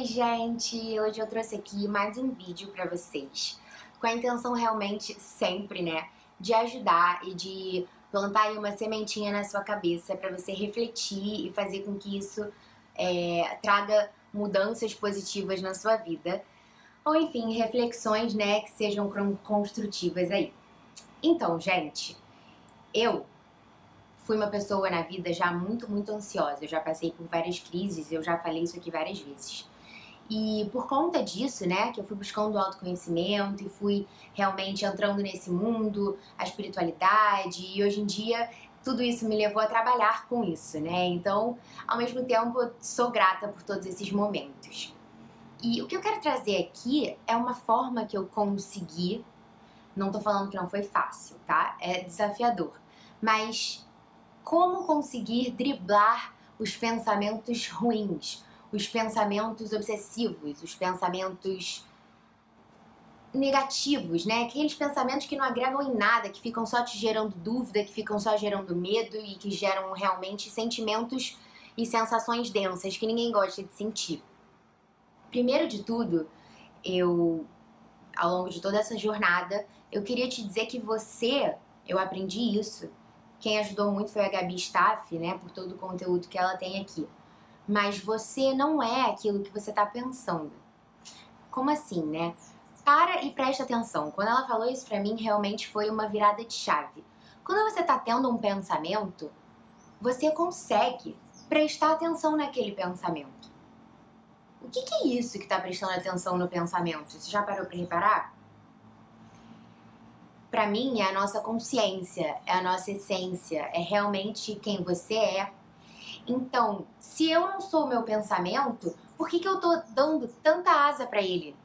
Oi, gente! Hoje eu trouxe aqui mais um vídeo pra vocês, com a intenção realmente sempre, né, de ajudar e de plantar aí uma sementinha na sua cabeça para você refletir e fazer com que isso é, traga mudanças positivas na sua vida, ou enfim, reflexões, né, que sejam construtivas aí. Então, gente, eu fui uma pessoa na vida já muito, muito ansiosa. Eu já passei por várias crises, eu já falei isso aqui várias vezes. E por conta disso, né, que eu fui buscando autoconhecimento e fui realmente entrando nesse mundo, a espiritualidade, e hoje em dia tudo isso me levou a trabalhar com isso, né? Então, ao mesmo tempo, sou grata por todos esses momentos. E o que eu quero trazer aqui é uma forma que eu consegui, não tô falando que não foi fácil, tá? É desafiador. Mas como conseguir driblar os pensamentos ruins, os pensamentos obsessivos, os pensamentos negativos, né? Aqueles pensamentos que não agregam em nada, que ficam só te gerando dúvida, que ficam só gerando medo e que geram realmente sentimentos e sensações densas que ninguém gosta de sentir. Primeiro de tudo, eu ao longo de toda essa jornada, eu queria te dizer que você, eu aprendi isso, quem ajudou muito foi a Gabi Staff, né, por todo o conteúdo que ela tem aqui. Mas você não é aquilo que você está pensando. Como assim, né? Para e presta atenção. Quando ela falou isso para mim, realmente foi uma virada de chave. Quando você está tendo um pensamento, você consegue prestar atenção naquele pensamento. O que, que é isso que está prestando atenção no pensamento? Você já parou para reparar? para mim, é a nossa consciência, é a nossa essência, é realmente quem você é. Então, se eu não sou o meu pensamento, por que, que eu tô dando tanta asa para ele?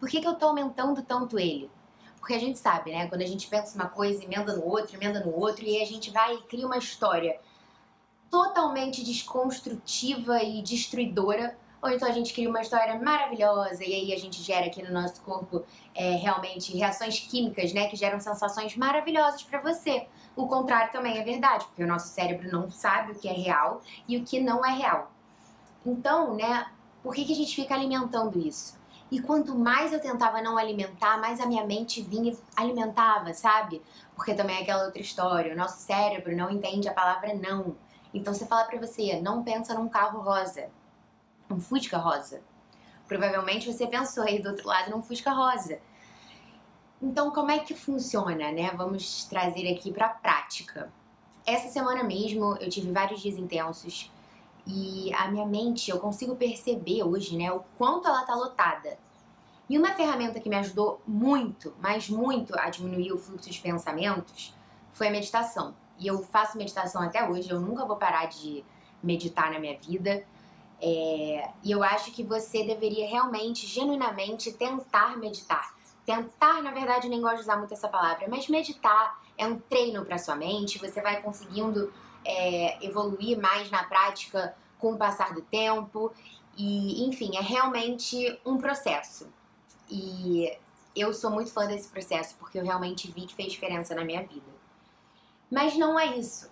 Por que, que eu tô aumentando tanto ele? Porque a gente sabe, né? Quando a gente pensa uma coisa, emenda no outro, emenda no outro, e a gente vai e cria uma história totalmente desconstrutiva e destruidora ou então a gente cria uma história maravilhosa e aí a gente gera aqui no nosso corpo é, realmente reações químicas, né, que geram sensações maravilhosas para você. O contrário também é verdade, porque o nosso cérebro não sabe o que é real e o que não é real. Então, né, por que, que a gente fica alimentando isso? E quanto mais eu tentava não alimentar, mais a minha mente vinha e alimentava, sabe? Porque também é aquela outra história, o nosso cérebro não entende a palavra não. Então, você fala pra você, não pensa num carro rosa um Fusca rosa. Provavelmente você pensou aí do outro lado num Fusca rosa. Então, como é que funciona, né? Vamos trazer aqui para a prática. Essa semana mesmo eu tive vários dias intensos e a minha mente, eu consigo perceber hoje, né, o quanto ela tá lotada. E uma ferramenta que me ajudou muito, mas muito a diminuir o fluxo de pensamentos foi a meditação. E eu faço meditação até hoje, eu nunca vou parar de meditar na minha vida. É, e eu acho que você deveria realmente, genuinamente, tentar meditar. Tentar, na verdade, nem gosto de usar muito essa palavra, mas meditar é um treino para sua mente, você vai conseguindo é, evoluir mais na prática com o passar do tempo. E, enfim, é realmente um processo. E eu sou muito fã desse processo porque eu realmente vi que fez diferença na minha vida. Mas não é isso.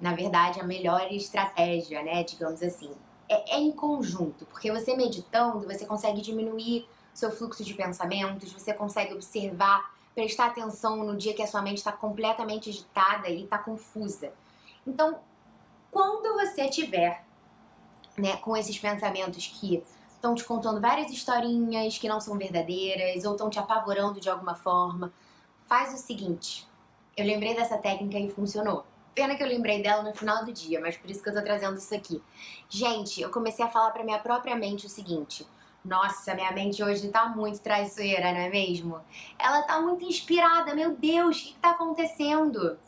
Na verdade, a melhor estratégia, né, digamos assim, é, é em conjunto, porque você meditando, você consegue diminuir seu fluxo de pensamentos, você consegue observar, prestar atenção no dia que a sua mente está completamente agitada e está confusa. Então, quando você tiver né, com esses pensamentos que estão te contando várias historinhas que não são verdadeiras ou estão te apavorando de alguma forma, faz o seguinte. Eu lembrei dessa técnica e funcionou. Pena que eu lembrei dela no final do dia, mas por isso que eu tô trazendo isso aqui. Gente, eu comecei a falar pra minha própria mente o seguinte. Nossa, minha mente hoje tá muito traiçoeira, não é mesmo? Ela tá muito inspirada, meu Deus, o que, que tá acontecendo?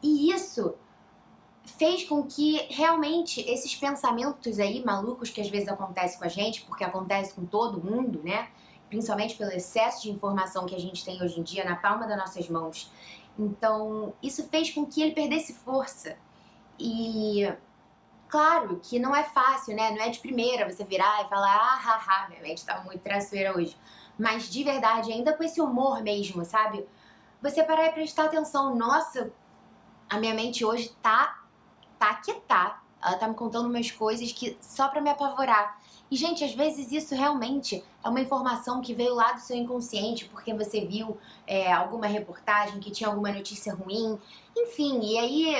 E isso fez com que realmente esses pensamentos aí malucos que às vezes acontecem com a gente, porque acontece com todo mundo, né? Principalmente pelo excesso de informação que a gente tem hoje em dia na palma das nossas mãos então, isso fez com que ele perdesse força. E claro que não é fácil, né? Não é de primeira você virar e falar, ah, haha, minha mente tá muito traiçoeira hoje. Mas de verdade, ainda com esse humor mesmo, sabe? Você parar e prestar atenção, nossa, a minha mente hoje tá, tá que tá. Ela tá me contando umas coisas que só para me apavorar. E, gente, às vezes isso realmente é uma informação que veio lá do seu inconsciente, porque você viu é, alguma reportagem que tinha alguma notícia ruim. Enfim, e aí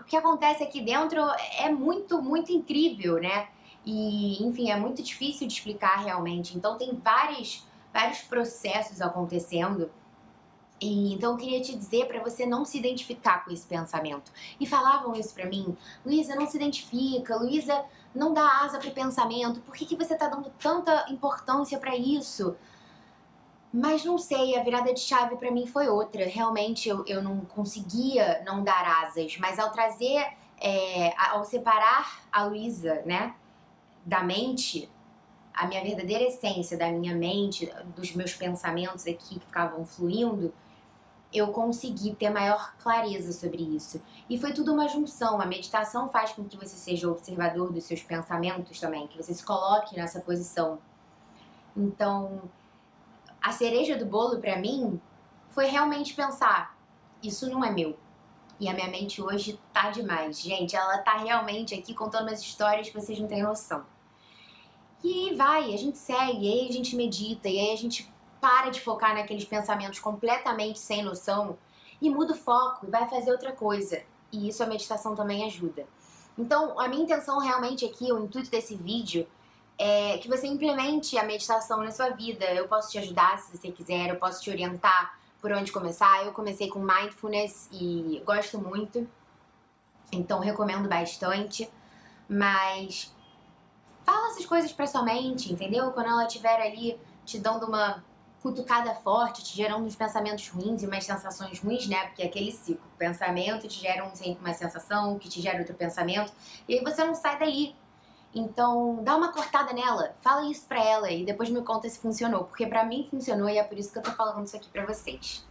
o que acontece aqui dentro é muito, muito incrível, né? E, enfim, é muito difícil de explicar realmente. Então, tem vários, vários processos acontecendo. E, então eu queria te dizer para você não se identificar com esse pensamento. E falavam isso para mim, Luísa, não se identifica, Luísa, não dá asa para o pensamento. Por que, que você está dando tanta importância para isso? Mas não sei, a virada de chave para mim foi outra. Realmente eu, eu não conseguia não dar asas, mas ao trazer, é, ao separar a Luísa, né, da mente, a minha verdadeira essência da minha mente, dos meus pensamentos aqui que ficavam fluindo, eu consegui ter maior clareza sobre isso. E foi tudo uma junção. A meditação faz com que você seja observador dos seus pensamentos também, que você se coloque nessa posição. Então, a cereja do bolo para mim foi realmente pensar: isso não é meu. E a minha mente hoje tá demais. Gente, ela tá realmente aqui contando umas histórias que vocês não têm noção. E aí vai, a gente segue, e aí a gente medita, e aí a gente para de focar naqueles pensamentos completamente sem noção e muda o foco e vai fazer outra coisa. E isso a meditação também ajuda. Então, a minha intenção realmente aqui, o intuito desse vídeo, é que você implemente a meditação na sua vida. Eu posso te ajudar se você quiser, eu posso te orientar por onde começar. Eu comecei com mindfulness e gosto muito, então recomendo bastante. Mas fala essas coisas pra sua mente, entendeu? Quando ela estiver ali te dando uma cutucada forte, te gerando uns pensamentos ruins e umas sensações ruins, né? Porque é aquele ciclo. pensamento te gera uma sensação, que te gera outro pensamento, e aí você não sai daí. Então, dá uma cortada nela, fala isso pra ela e depois me conta se funcionou, porque pra mim funcionou e é por isso que eu tô falando isso aqui pra vocês.